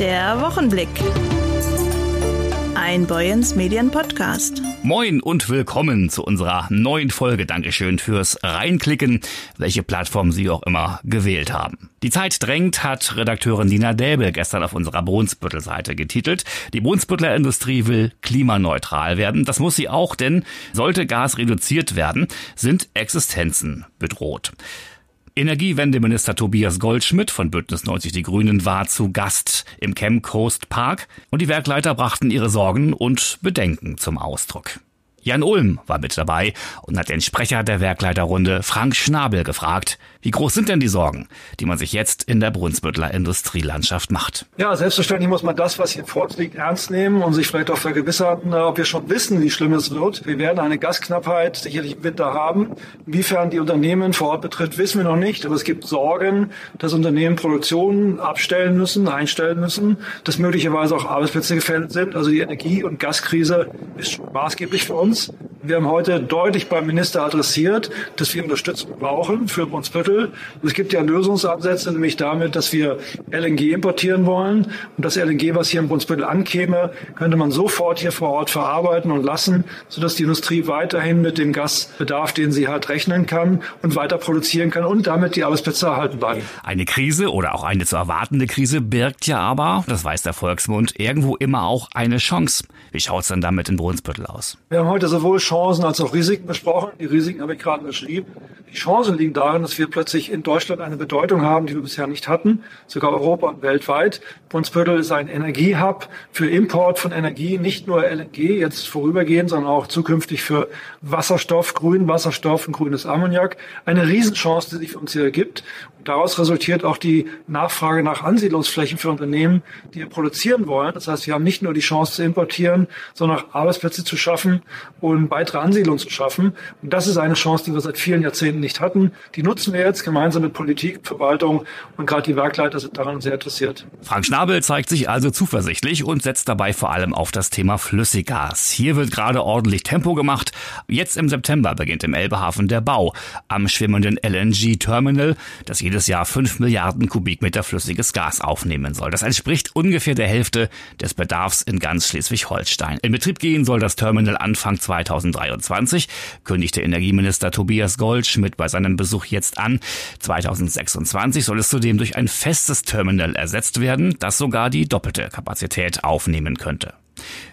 Der Wochenblick. Ein Boyens Medien Podcast. Moin und willkommen zu unserer neuen Folge. Dankeschön fürs Reinklicken, welche Plattform Sie auch immer gewählt haben. Die Zeit drängt, hat Redakteurin Dina Däbel gestern auf unserer Brunsbüttel-Seite getitelt. Die Brunsbüttler Industrie will klimaneutral werden. Das muss sie auch, denn sollte Gas reduziert werden, sind Existenzen bedroht. Energiewendeminister Tobias Goldschmidt von Bündnis 90 Die Grünen war zu Gast im Chem Coast Park und die Werkleiter brachten ihre Sorgen und Bedenken zum Ausdruck. Jan Ulm war mit dabei und hat den Sprecher der Werkleiterrunde Frank Schnabel gefragt, wie groß sind denn die Sorgen, die man sich jetzt in der Brunsbüttler Industrielandschaft macht? Ja, selbstverständlich muss man das, was hier vorliegt, ernst nehmen und sich vielleicht auch vergewissern, ob wir schon wissen, wie schlimm es wird. Wir werden eine Gasknappheit sicherlich im Winter haben. Inwiefern die Unternehmen vor Ort betrifft, wissen wir noch nicht. Aber es gibt Sorgen, dass Unternehmen Produktionen abstellen müssen, einstellen müssen, dass möglicherweise auch Arbeitsplätze gefährdet sind. Also die Energie- und Gaskrise ist maßgeblich für uns uns. Wir haben heute deutlich beim Minister adressiert, dass wir Unterstützung brauchen für Brunsbüttel. Es gibt ja Lösungsansätze, nämlich damit, dass wir LNG importieren wollen. Und das LNG, was hier in Brunsbüttel ankäme, könnte man sofort hier vor Ort verarbeiten und lassen, sodass die Industrie weiterhin mit dem Gasbedarf, den sie hat, rechnen kann und weiter produzieren kann und damit die Arbeitsplätze erhalten bleiben. Eine Krise oder auch eine zu erwartende Krise birgt ja aber, das weiß der Volksmund, irgendwo immer auch eine Chance. Wie schaut es denn damit in Brunsbüttel aus? Wir haben heute heute sowohl Chancen als auch Risiken besprochen. Die Risiken habe ich gerade beschrieben. Die Chancen liegen darin, dass wir plötzlich in Deutschland eine Bedeutung haben, die wir bisher nicht hatten, sogar Europa und weltweit. Brunsbüttel ist ein Energiehub für Import von Energie, nicht nur LNG, jetzt vorübergehend, sondern auch zukünftig für Wasserstoff, grünen Wasserstoff und grünes Ammoniak. Eine Riesenchance, die sich für uns hier ergibt. Daraus resultiert auch die Nachfrage nach Ansiedlungsflächen für Unternehmen, die produzieren wollen. Das heißt, wir haben nicht nur die Chance zu importieren, sondern auch Arbeitsplätze zu schaffen und weitere Ansiedlungen zu schaffen. Und das ist eine Chance, die wir seit vielen Jahrzehnten nicht hatten. Die nutzen wir jetzt gemeinsam mit Politik, Verwaltung und gerade die Werkleiter sind daran sehr interessiert. Frank Schnabel zeigt sich also zuversichtlich und setzt dabei vor allem auf das Thema Flüssiggas. Hier wird gerade ordentlich Tempo gemacht. Jetzt im September beginnt im Elbehafen der Bau am schwimmenden LNG-Terminal, das jede jedes Jahr 5 Milliarden Kubikmeter flüssiges Gas aufnehmen soll. Das entspricht ungefähr der Hälfte des Bedarfs in ganz Schleswig-Holstein. In Betrieb gehen soll das Terminal Anfang 2023, kündigte Energieminister Tobias Goldschmidt bei seinem Besuch jetzt an. 2026 soll es zudem durch ein festes Terminal ersetzt werden, das sogar die doppelte Kapazität aufnehmen könnte.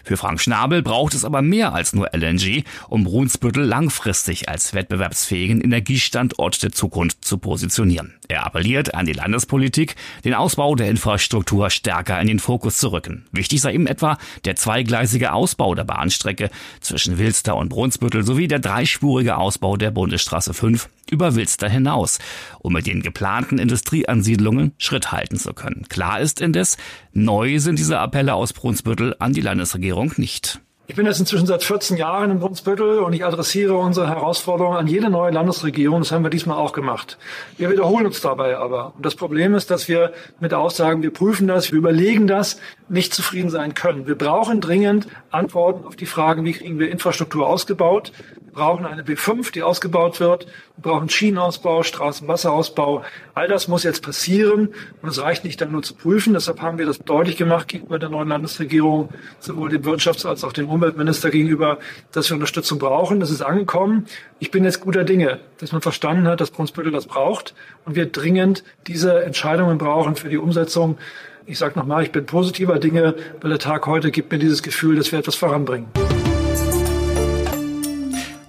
Für Frank Schnabel braucht es aber mehr als nur LNG, um Brunsbüttel langfristig als wettbewerbsfähigen Energiestandort der Zukunft zu positionieren. Er appelliert an die Landespolitik, den Ausbau der Infrastruktur stärker in den Fokus zu rücken. Wichtig sei ihm etwa der zweigleisige Ausbau der Bahnstrecke zwischen Wilster und Brunsbüttel sowie der dreispurige Ausbau der Bundesstraße 5 über Wilster hinaus, um mit den geplanten Industrieansiedlungen Schritt halten zu können. Klar ist indes, neu sind diese Appelle aus Brunsbüttel an die Landesregierung nicht. Ich bin jetzt inzwischen seit 14 Jahren in Brunsbüttel und ich adressiere unsere Herausforderungen an jede neue Landesregierung. Das haben wir diesmal auch gemacht. Wir wiederholen uns dabei aber. Und das Problem ist, dass wir mit Aussagen, wir prüfen das, wir überlegen das, nicht zufrieden sein können. Wir brauchen dringend Antworten auf die Fragen, wie kriegen wir Infrastruktur ausgebaut, brauchen eine B5, die ausgebaut wird. Wir brauchen Schienenausbau, Straßenwasserausbau. All das muss jetzt passieren. Und es reicht nicht dann nur zu prüfen. Deshalb haben wir das deutlich gemacht gegenüber der neuen Landesregierung, sowohl dem Wirtschafts- als auch dem Umweltminister gegenüber, dass wir Unterstützung brauchen. Das ist angekommen. Ich bin jetzt guter Dinge, dass man verstanden hat, dass Brunsbüttel das braucht und wir dringend diese Entscheidungen brauchen für die Umsetzung. Ich sage nochmal, ich bin positiver Dinge, weil der Tag heute gibt mir dieses Gefühl, dass wir etwas voranbringen.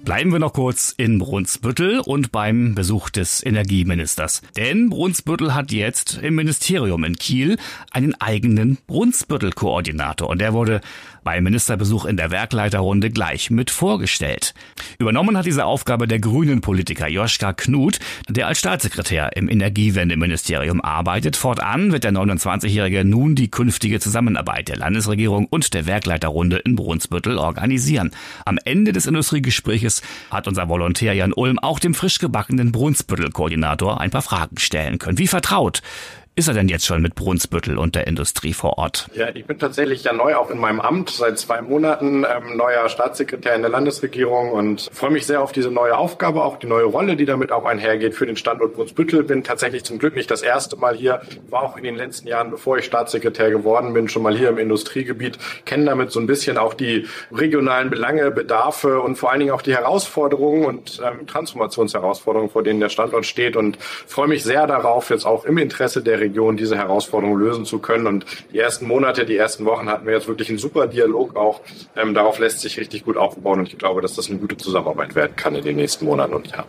Bleiben wir noch kurz in Brunsbüttel und beim Besuch des Energieministers. Denn Brunsbüttel hat jetzt im Ministerium in Kiel einen eigenen Brunsbüttel-Koordinator und der wurde beim Ministerbesuch in der Werkleiterrunde gleich mit vorgestellt. Übernommen hat diese Aufgabe der grünen Politiker Joschka Knut, der als Staatssekretär im Energiewendeministerium arbeitet. Fortan wird der 29-Jährige nun die künftige Zusammenarbeit der Landesregierung und der Werkleiterrunde in Brunsbüttel organisieren. Am Ende des Industriegespräches Tages hat unser Volontär Jan Ulm auch dem frisch gebackenen Brunsbüttel-Koordinator ein paar Fragen stellen können. Wie vertraut ist er denn jetzt schon mit Brunsbüttel und der Industrie vor Ort? Ja, ich bin tatsächlich ja neu auch in meinem Amt, seit zwei Monaten ähm, neuer Staatssekretär in der Landesregierung und freue mich sehr auf diese neue Aufgabe, auch die neue Rolle, die damit auch einhergeht für den Standort Brunsbüttel. Bin tatsächlich zum Glück nicht das erste Mal hier, war auch in den letzten Jahren, bevor ich Staatssekretär geworden bin, schon mal hier im Industriegebiet, kenne damit so ein bisschen auch die regionalen Belange, Bedarfe und vor allen Dingen auch die Herausforderungen und ähm, Transformationsherausforderungen, vor denen der Standort steht und freue mich sehr darauf, jetzt auch im Interesse der Region diese Herausforderungen lösen zu können. Und die ersten Monate, die ersten Wochen hatten wir jetzt wirklich einen super Dialog auch. Ähm, darauf lässt sich richtig gut aufbauen und ich glaube, dass das eine gute Zusammenarbeit werden kann in den nächsten Monaten und Jahren.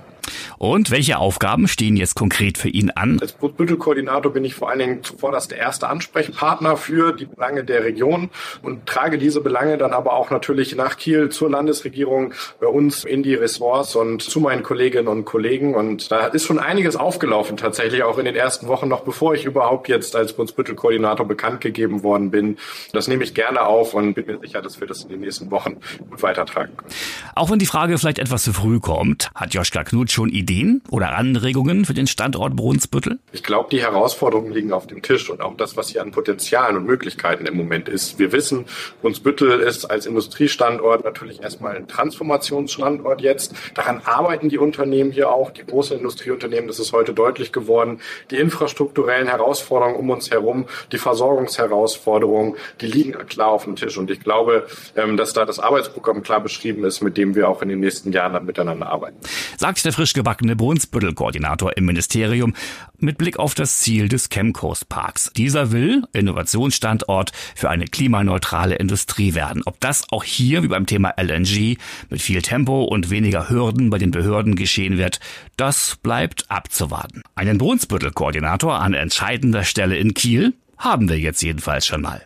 Und welche Aufgaben stehen jetzt konkret für ihn an? Als Brutbüttel-Koordinator bin ich vor allen Dingen zuvorderst der erste Ansprechpartner für die Belange der Region und trage diese Belange dann aber auch natürlich nach Kiel zur Landesregierung, bei uns in die Ressorts und zu meinen Kolleginnen und Kollegen. Und da ist schon einiges aufgelaufen tatsächlich, auch in den ersten Wochen, noch bevor ich überhaupt jetzt als Brunsbüttel-Koordinator bekannt gegeben worden bin. Das nehme ich gerne auf und bin mir sicher, dass wir das in den nächsten Wochen gut weitertragen können. Auch wenn die Frage vielleicht etwas zu früh kommt, hat Joschka Knut schon Ideen oder Anregungen für den Standort Brunsbüttel? Ich glaube, die Herausforderungen liegen auf dem Tisch und auch das, was hier an Potenzialen und Möglichkeiten im Moment ist. Wir wissen, Brunsbüttel ist als Industriestandort natürlich erstmal ein Transformationsstandort jetzt. Daran arbeiten die Unternehmen hier auch, die großen Industrieunternehmen, das ist heute deutlich geworden. Die infrastrukturellen Herausforderungen um uns herum, die Versorgungsherausforderungen, die liegen klar auf dem Tisch. Und ich glaube, ähm, dass da das Arbeitsprogramm klar beschrieben ist, mit dem wir auch in den nächsten Jahren dann miteinander arbeiten. Sagt der frisch gebackene Brunsbüttel-Koordinator im Ministerium mit Blick auf das Ziel des Chemcoast Parks. Dieser will Innovationsstandort für eine klimaneutrale Industrie werden. Ob das auch hier wie beim Thema LNG mit viel Tempo und weniger Hürden bei den Behörden geschehen wird, das bleibt abzuwarten. Einen Brunsbüttel-Koordinator an entscheidender Stelle in Kiel haben wir jetzt jedenfalls schon mal.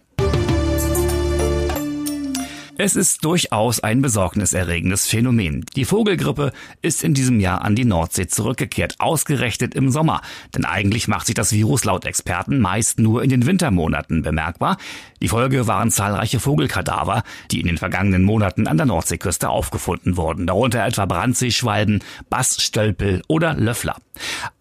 Es ist durchaus ein besorgniserregendes Phänomen. Die Vogelgrippe ist in diesem Jahr an die Nordsee zurückgekehrt, ausgerechnet im Sommer. Denn eigentlich macht sich das Virus laut Experten meist nur in den Wintermonaten bemerkbar. Die Folge waren zahlreiche Vogelkadaver, die in den vergangenen Monaten an der Nordseeküste aufgefunden wurden, darunter etwa Brandseeschwalben, Bassstölpel oder Löffler.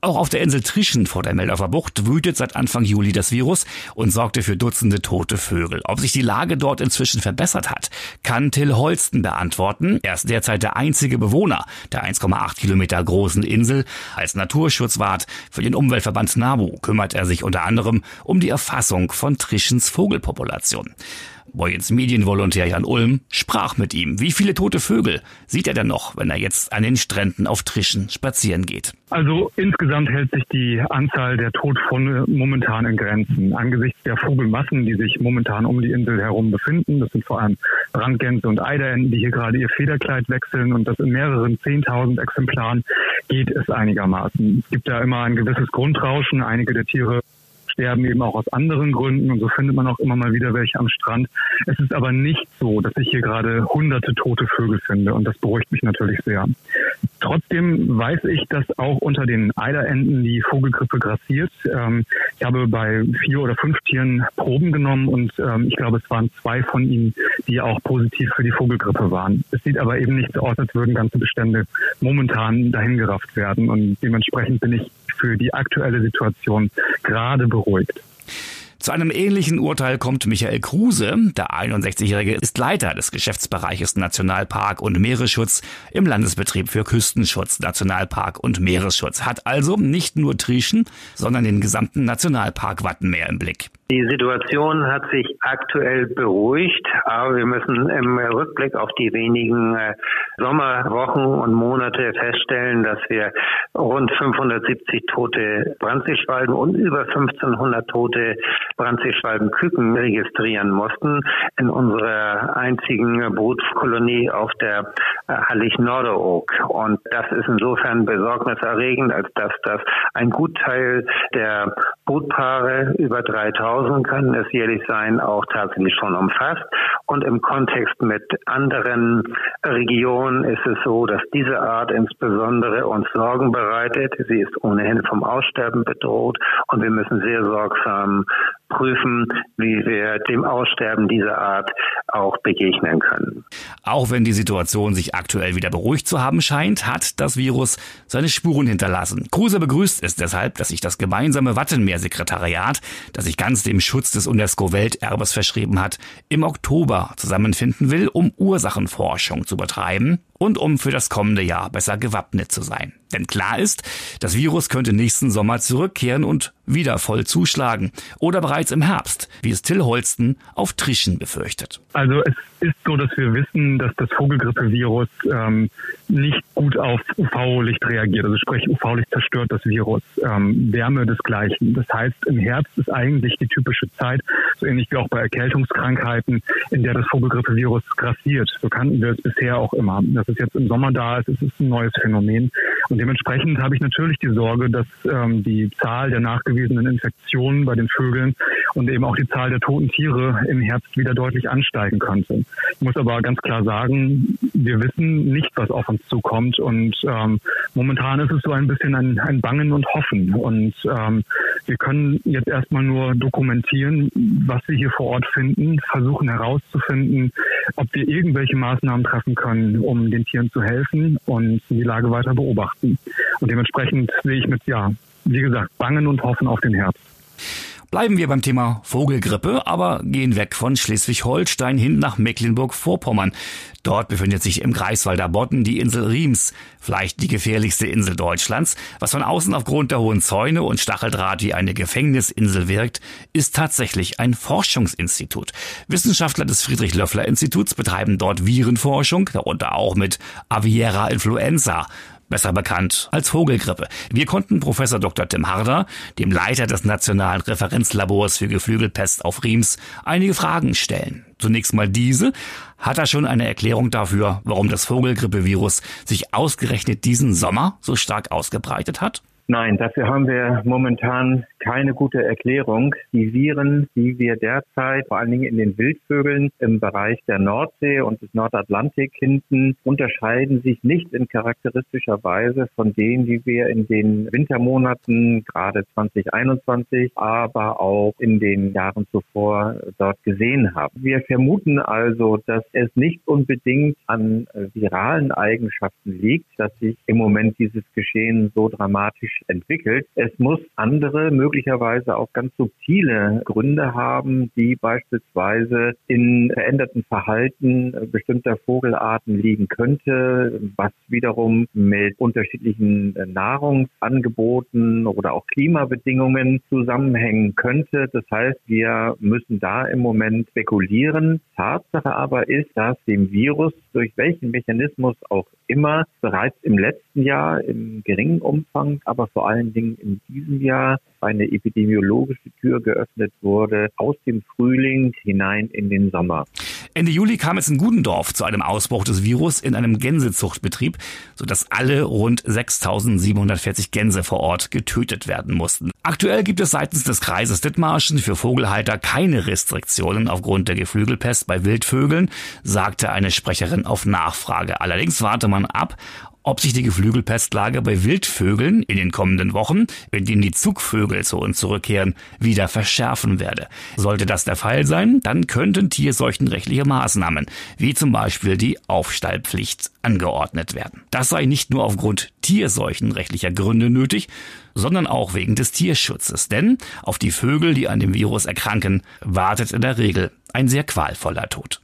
Auch auf der Insel Trischen vor der Meldorfer Bucht wütet seit Anfang Juli das Virus und sorgte für Dutzende tote Vögel. Ob sich die Lage dort inzwischen verbessert hat, kann Till Holsten beantworten. Er ist derzeit der einzige Bewohner der 1,8 Kilometer großen Insel. Als Naturschutzwart für den Umweltverband NABU kümmert er sich unter anderem um die Erfassung von Trischens Vogelpopulation. Boyens Medienvolontär Jan Ulm sprach mit ihm. Wie viele tote Vögel sieht er denn noch, wenn er jetzt an den Stränden auf Trischen spazieren geht? Also insgesamt hält sich die Anzahl der Todfunde momentan in Grenzen. Angesichts der Vogelmassen, die sich momentan um die Insel herum befinden, das sind vor allem Brandgänse und Eiderenten, die hier gerade ihr Federkleid wechseln und das in mehreren Zehntausend Exemplaren, geht es einigermaßen. Es gibt da immer ein gewisses Grundrauschen. Einige der Tiere sterben eben auch aus anderen Gründen und so findet man auch immer mal wieder welche am Strand. Es ist aber nicht so, dass ich hier gerade hunderte tote Vögel finde und das beruhigt mich natürlich sehr. Trotzdem weiß ich, dass auch unter den Eiderenten die Vogelgrippe grassiert. Ähm, ich habe bei vier oder fünf Tieren Proben genommen und ähm, ich glaube, es waren zwei von ihnen, die auch positiv für die Vogelgrippe waren. Es sieht aber eben nicht so aus, als würden ganze Bestände momentan dahingerafft werden und dementsprechend bin ich für die aktuelle Situation gerade beruhigt. Zu einem ähnlichen Urteil kommt Michael Kruse. Der 61-Jährige ist Leiter des Geschäftsbereiches Nationalpark und Meeresschutz im Landesbetrieb für Küstenschutz, Nationalpark und Meeresschutz. Hat also nicht nur Trieschen, sondern den gesamten Nationalpark Wattenmeer im Blick. Die Situation hat sich aktuell beruhigt, aber wir müssen im Rückblick auf die wenigen äh, Sommerwochen und Monate feststellen, dass wir rund 570 tote Brandseeschwalben und über 1500 tote Brandseeschwalbenküken registrieren mussten in unserer einzigen Brutkolonie auf der äh, Hallig-Norderoog. Und das ist insofern besorgniserregend, als dass das ein Gutteil der Brutpaare über 3000 1000 können es jährlich sein, auch tatsächlich schon umfasst. Und im Kontext mit anderen Regionen ist es so, dass diese Art insbesondere uns Sorgen bereitet. Sie ist ohnehin vom Aussterben bedroht und wir müssen sehr sorgsam prüfen, wie wir dem Aussterben dieser Art auch begegnen können. Auch wenn die Situation sich aktuell wieder beruhigt zu haben scheint, hat das Virus seine Spuren hinterlassen. Kruse begrüßt es deshalb, dass sich das gemeinsame Wattenmeersekretariat, das sich ganz dem Schutz des UNESCO-Welterbes verschrieben hat, im Oktober zusammenfinden will, um Ursachenforschung zu betreiben und um für das kommende Jahr besser gewappnet zu sein. Denn klar ist, das Virus könnte nächsten Sommer zurückkehren und wieder voll zuschlagen oder bereits im Herbst, wie es Till Holsten auf Trischen befürchtet. Also es ist so, dass wir wissen, dass das Vogelgrippevirus ähm, nicht gut auf UV-Licht reagiert. Also sprich, UV-Licht zerstört das Virus. Ähm, Wärme desgleichen. Das heißt, im Herbst ist eigentlich die typische Zeit, so ähnlich wie auch bei Erkältungskrankheiten, in der das Vogelgrippevirus grassiert. So kannten wir es bisher auch immer. Es jetzt im Sommer da ist, ist ein neues Phänomen. Und dementsprechend habe ich natürlich die Sorge, dass ähm, die Zahl der nachgewiesenen Infektionen bei den Vögeln und eben auch die Zahl der toten Tiere im Herbst wieder deutlich ansteigen könnte. Ich muss aber ganz klar sagen, wir wissen nicht, was auf uns zukommt. Und ähm, momentan ist es so ein bisschen ein, ein Bangen und Hoffen. Und ähm, wir können jetzt erstmal nur dokumentieren, was wir hier vor Ort finden, versuchen herauszufinden, ob wir irgendwelche Maßnahmen treffen können, um den Tieren zu helfen und die Lage weiter beobachten. Und dementsprechend sehe ich mit, ja, wie gesagt, Bangen und Hoffen auf den Herbst. Bleiben wir beim Thema Vogelgrippe, aber gehen weg von Schleswig-Holstein hin nach Mecklenburg-Vorpommern. Dort befindet sich im Greifswalder Bodden die Insel Riems, vielleicht die gefährlichste Insel Deutschlands. Was von außen aufgrund der hohen Zäune und Stacheldraht wie eine Gefängnisinsel wirkt, ist tatsächlich ein Forschungsinstitut. Wissenschaftler des Friedrich-Löffler-Instituts betreiben dort Virenforschung, darunter auch mit Aviera influenza besser bekannt als Vogelgrippe. Wir konnten Professor Dr. Tim Harder, dem Leiter des Nationalen Referenzlabors für Geflügelpest auf Riems, einige Fragen stellen. Zunächst mal diese. Hat er schon eine Erklärung dafür, warum das Vogelgrippevirus sich ausgerechnet diesen Sommer so stark ausgebreitet hat? Nein, dafür haben wir momentan keine gute Erklärung. Die Viren, die wir derzeit vor allen Dingen in den Wildvögeln im Bereich der Nordsee und des Nordatlantik hinten unterscheiden sich nicht in charakteristischer Weise von denen, die wir in den Wintermonaten, gerade 2021, aber auch in den Jahren zuvor dort gesehen haben. Wir vermuten also, dass es nicht unbedingt an viralen Eigenschaften liegt, dass sich im Moment dieses Geschehen so dramatisch entwickelt. Es muss andere, möglicherweise auch ganz subtile Gründe haben, die beispielsweise in veränderten Verhalten bestimmter Vogelarten liegen könnte, was wiederum mit unterschiedlichen Nahrungsangeboten oder auch Klimabedingungen zusammenhängen könnte. Das heißt, wir müssen da im Moment spekulieren. Tatsache aber ist, dass dem Virus durch welchen Mechanismus auch immer bereits im letzten Jahr im geringen Umfang, aber vor allen Dingen in diesem Jahr eine epidemiologische Tür geöffnet wurde aus dem Frühling hinein in den Sommer. Ende Juli kam es in Gudendorf zu einem Ausbruch des Virus in einem Gänsezuchtbetrieb, sodass alle rund 6.740 Gänse vor Ort getötet werden mussten. Aktuell gibt es seitens des Kreises Dithmarschen für Vogelhalter keine Restriktionen aufgrund der Geflügelpest bei Wildvögeln, sagte eine Sprecherin auf Nachfrage. Allerdings warte man ab, ob sich die Geflügelpestlage bei Wildvögeln in den kommenden Wochen, in denen die Zugvögel zu uns zurückkehren, wieder verschärfen werde. Sollte das der Fall sein, dann könnten tierseuchenrechtliche Maßnahmen, wie zum Beispiel die Aufstallpflicht, angeordnet werden. Das sei nicht nur aufgrund tierseuchenrechtlicher Gründe nötig, sondern auch wegen des Tierschutzes. Denn auf die Vögel, die an dem Virus erkranken, wartet in der Regel ein sehr qualvoller Tod.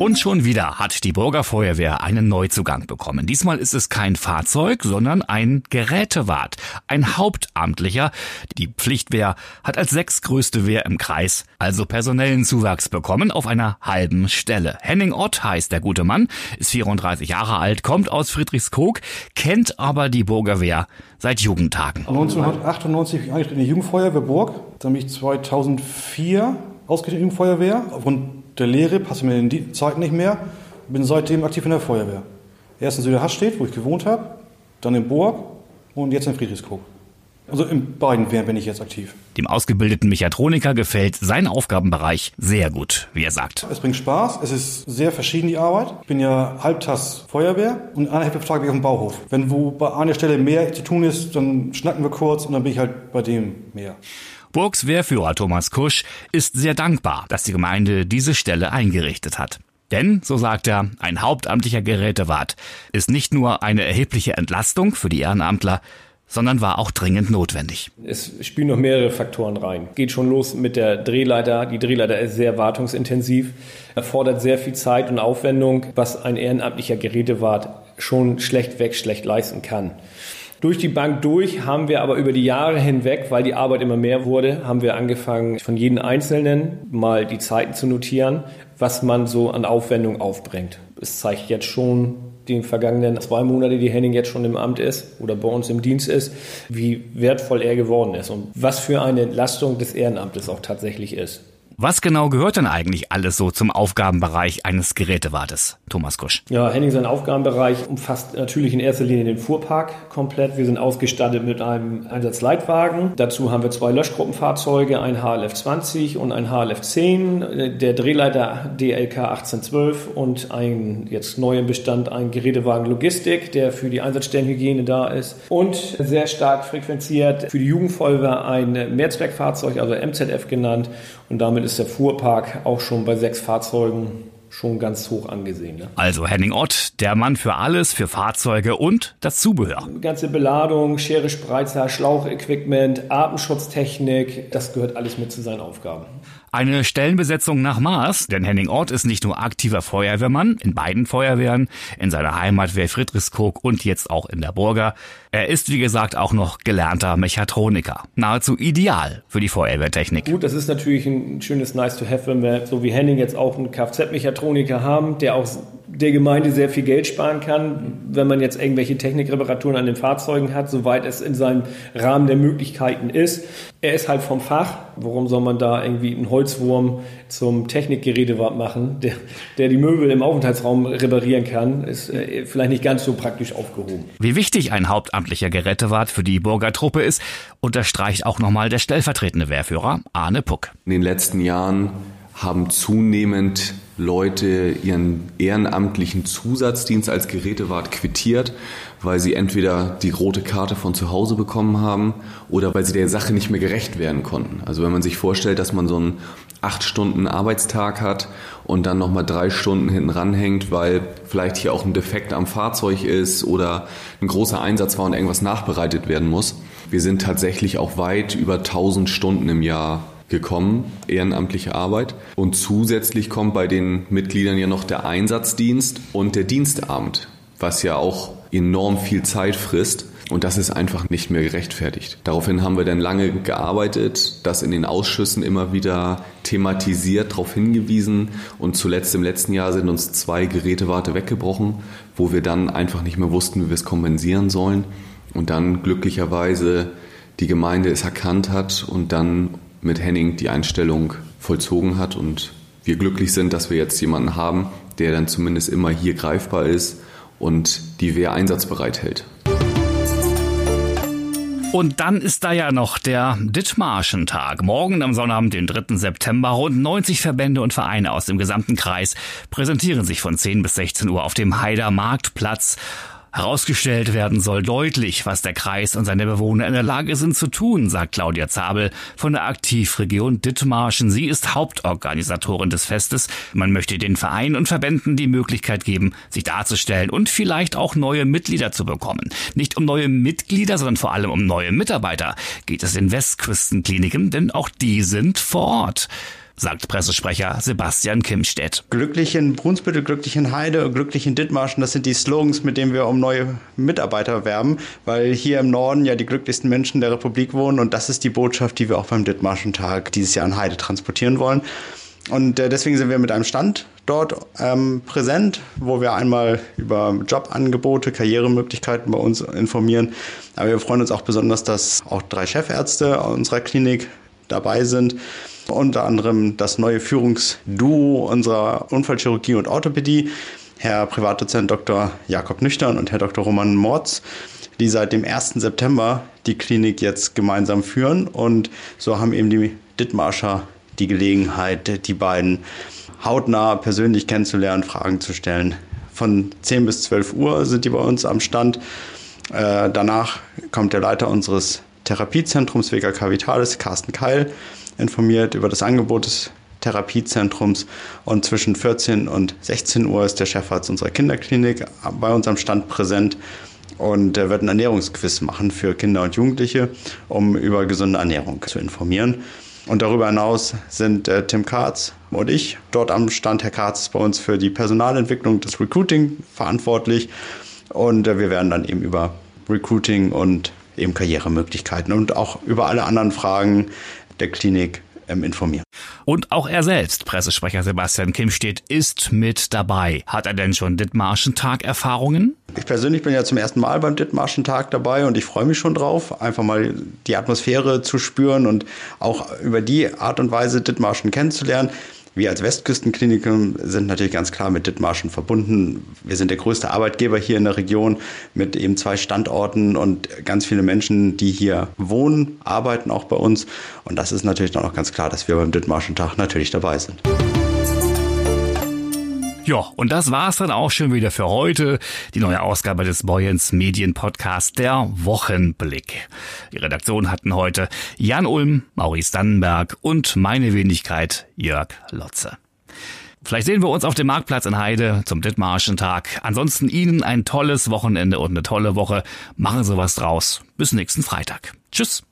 Und schon wieder hat die Bürgerfeuerwehr einen Neuzugang bekommen. Diesmal ist es kein Fahrzeug, sondern ein Gerätewart, ein Hauptamtlicher. Die Pflichtwehr hat als sechstgrößte Wehr im Kreis also personellen Zuwachs bekommen auf einer halben Stelle. Henning Ott heißt der gute Mann, ist 34 Jahre alt, kommt aus Friedrichskoog, kennt aber die Bürgerwehr seit Jugendtagen. 1998 eigentlich in die Jugendfeuerwehr Burg, dann bin ich 2004 ausgetreten in die Jugendfeuerwehr aufgrund der Lehre, passte mir in die Zeit nicht mehr und bin seitdem aktiv in der Feuerwehr. Erst in Süderhaststedt, wo ich gewohnt habe, dann in Burg und jetzt in Friedrichskoog. Also in beiden Wehren bin ich jetzt aktiv. Dem ausgebildeten Mechatroniker gefällt sein Aufgabenbereich sehr gut, wie er sagt. Es bringt Spaß, es ist sehr verschieden die Arbeit. Ich bin ja halbtags Feuerwehr und eine Hälfte des Tages bin ich auf dem Bauhof. Wenn wo bei einer Stelle mehr zu tun ist, dann schnacken wir kurz und dann bin ich halt bei dem mehr. Burgs Wehrführer Thomas Kusch ist sehr dankbar, dass die Gemeinde diese Stelle eingerichtet hat. Denn, so sagt er, ein hauptamtlicher Gerätewart ist nicht nur eine erhebliche Entlastung für die Ehrenamtler, sondern war auch dringend notwendig. Es spielen noch mehrere Faktoren rein. Geht schon los mit der Drehleiter. Die Drehleiter ist sehr wartungsintensiv, erfordert sehr viel Zeit und Aufwendung, was ein ehrenamtlicher Gerätewart schon schlechtweg schlecht leisten kann. Durch die Bank durch haben wir aber über die Jahre hinweg, weil die Arbeit immer mehr wurde, haben wir angefangen, von jedem Einzelnen mal die Zeiten zu notieren, was man so an Aufwendung aufbringt. Es zeigt jetzt schon die vergangenen zwei Monate, die Henning jetzt schon im Amt ist oder bei uns im Dienst ist, wie wertvoll er geworden ist und was für eine Entlastung des Ehrenamtes auch tatsächlich ist. Was genau gehört denn eigentlich alles so zum Aufgabenbereich eines Gerätewartes? Thomas Kusch. Ja, Henning, sein Aufgabenbereich umfasst natürlich in erster Linie den Fuhrpark komplett. Wir sind ausgestattet mit einem Einsatzleitwagen. Dazu haben wir zwei Löschgruppenfahrzeuge, ein HLF 20 und ein HLF 10, der Drehleiter DLK 1812 und ein jetzt neu im Bestand ein Gerätewagen Logistik, der für die Einsatzstellenhygiene da ist. Und sehr stark frequenziert für die Jugendfeuerwehr ein Mehrzweckfahrzeug, also MZF genannt. Und damit ist der Fuhrpark auch schon bei sechs Fahrzeugen schon ganz hoch angesehen. Ne? Also Henning Ott, der Mann für alles, für Fahrzeuge und das Zubehör. Ganze Beladung, Schere, Spreizer, Schlauchequipment, Atemschutztechnik, das gehört alles mit zu seinen Aufgaben. Eine Stellenbesetzung nach Maß, denn Henning Ort ist nicht nur aktiver Feuerwehrmann in beiden Feuerwehren, in seiner Heimatwehr Friedrichskoog und jetzt auch in der Burger. Er ist, wie gesagt, auch noch gelernter Mechatroniker. Nahezu ideal für die Feuerwehrtechnik. Gut, das ist natürlich ein schönes Nice to have, wenn wir so wie Henning jetzt auch einen Kfz-Mechatroniker haben, der auch der Gemeinde sehr viel Geld sparen kann, wenn man jetzt irgendwelche Technikreparaturen an den Fahrzeugen hat, soweit es in seinem Rahmen der Möglichkeiten ist. Er ist halt vom Fach. Warum soll man da irgendwie einen Holzwurm zum Technikgerätewart machen, der, der die Möbel im Aufenthaltsraum reparieren kann, ist äh, vielleicht nicht ganz so praktisch aufgehoben. Wie wichtig ein hauptamtlicher Gerätewart für die Burger Truppe ist, unterstreicht auch nochmal der stellvertretende Wehrführer Arne Puck. In den letzten Jahren haben zunehmend Leute ihren ehrenamtlichen Zusatzdienst als Gerätewart quittiert, weil sie entweder die rote Karte von zu Hause bekommen haben oder weil sie der Sache nicht mehr gerecht werden konnten. Also wenn man sich vorstellt, dass man so einen acht Stunden Arbeitstag hat und dann nochmal drei Stunden hinten ranhängt, weil vielleicht hier auch ein Defekt am Fahrzeug ist oder ein großer Einsatz war und irgendwas nachbereitet werden muss. Wir sind tatsächlich auch weit über 1000 Stunden im Jahr gekommen, ehrenamtliche Arbeit. Und zusätzlich kommt bei den Mitgliedern ja noch der Einsatzdienst und der Dienstabend, was ja auch enorm viel Zeit frisst. Und das ist einfach nicht mehr gerechtfertigt. Daraufhin haben wir dann lange gearbeitet, das in den Ausschüssen immer wieder thematisiert, darauf hingewiesen. Und zuletzt im letzten Jahr sind uns zwei Gerätewarte weggebrochen, wo wir dann einfach nicht mehr wussten, wie wir es kompensieren sollen. Und dann glücklicherweise die Gemeinde es erkannt hat und dann mit Henning die Einstellung vollzogen hat und wir glücklich sind, dass wir jetzt jemanden haben, der dann zumindest immer hier greifbar ist und die Wehr einsatzbereit hält. Und dann ist da ja noch der Dithmarschen-Tag. Morgen am Sonnabend, den 3. September. Rund 90 Verbände und Vereine aus dem gesamten Kreis präsentieren sich von 10 bis 16 Uhr auf dem Heider Marktplatz. Herausgestellt werden soll deutlich, was der Kreis und seine Bewohner in der Lage sind zu tun, sagt Claudia Zabel von der Aktivregion Dithmarschen. Sie ist Hauptorganisatorin des Festes. Man möchte den Vereinen und Verbänden die Möglichkeit geben, sich darzustellen und vielleicht auch neue Mitglieder zu bekommen. Nicht um neue Mitglieder, sondern vor allem um neue Mitarbeiter geht es in Westküstenkliniken, denn auch die sind vor Ort sagt Pressesprecher Sebastian Kimstedt. Glücklich in Brunsbüttel, glücklich in Heide, glücklich in Dithmarschen, das sind die Slogans, mit denen wir um neue Mitarbeiter werben, weil hier im Norden ja die glücklichsten Menschen der Republik wohnen und das ist die Botschaft, die wir auch beim Dithmarschen Tag dieses Jahr in Heide transportieren wollen. Und äh, deswegen sind wir mit einem Stand dort ähm, präsent, wo wir einmal über Jobangebote, Karrieremöglichkeiten bei uns informieren. Aber wir freuen uns auch besonders, dass auch drei Chefärzte unserer Klinik dabei sind unter anderem das neue Führungsduo unserer Unfallchirurgie und Orthopädie. Herr Privatdozent Dr. Jakob Nüchtern und Herr Dr. Roman Morz, die seit dem 1. September die Klinik jetzt gemeinsam führen. Und so haben eben die Dithmarscher die Gelegenheit, die beiden hautnah persönlich kennenzulernen, Fragen zu stellen. Von 10 bis 12 Uhr sind die bei uns am Stand. Äh, danach kommt der Leiter unseres Therapiezentrums Vega Vitalis, Carsten Keil, informiert über das Angebot des Therapiezentrums und zwischen 14 und 16 Uhr ist der Chefarzt unserer Kinderklinik bei uns am Stand präsent und er wird ein Ernährungsquiz machen für Kinder und Jugendliche, um über gesunde Ernährung zu informieren. Und darüber hinaus sind äh, Tim Karz und ich dort am Stand. Herr Karz ist bei uns für die Personalentwicklung des Recruiting verantwortlich und äh, wir werden dann eben über Recruiting und eben Karrieremöglichkeiten und auch über alle anderen Fragen der Klinik ähm, informieren. Und auch er selbst, Pressesprecher Sebastian Kimstedt, ist mit dabei. Hat er denn schon Dithmarschen Tag Erfahrungen? Ich persönlich bin ja zum ersten Mal beim Dithmarschen Tag dabei und ich freue mich schon drauf, einfach mal die Atmosphäre zu spüren und auch über die Art und Weise Dithmarschen kennenzulernen. Wir als Westküstenklinikum sind natürlich ganz klar mit Dithmarschen verbunden. Wir sind der größte Arbeitgeber hier in der Region mit eben zwei Standorten und ganz viele Menschen, die hier wohnen, arbeiten auch bei uns. Und das ist natürlich dann auch ganz klar, dass wir beim Dithmarschen Tag natürlich dabei sind. Ja, und das war's dann auch schon wieder für heute. Die neue Ausgabe des Boyens Medien Podcast, der Wochenblick. Die Redaktion hatten heute Jan Ulm, Maurice Dannenberg und meine Wenigkeit Jörg Lotze. Vielleicht sehen wir uns auf dem Marktplatz in Heide zum Dithmarschen Tag. Ansonsten Ihnen ein tolles Wochenende und eine tolle Woche. Machen Sie was draus. Bis nächsten Freitag. Tschüss.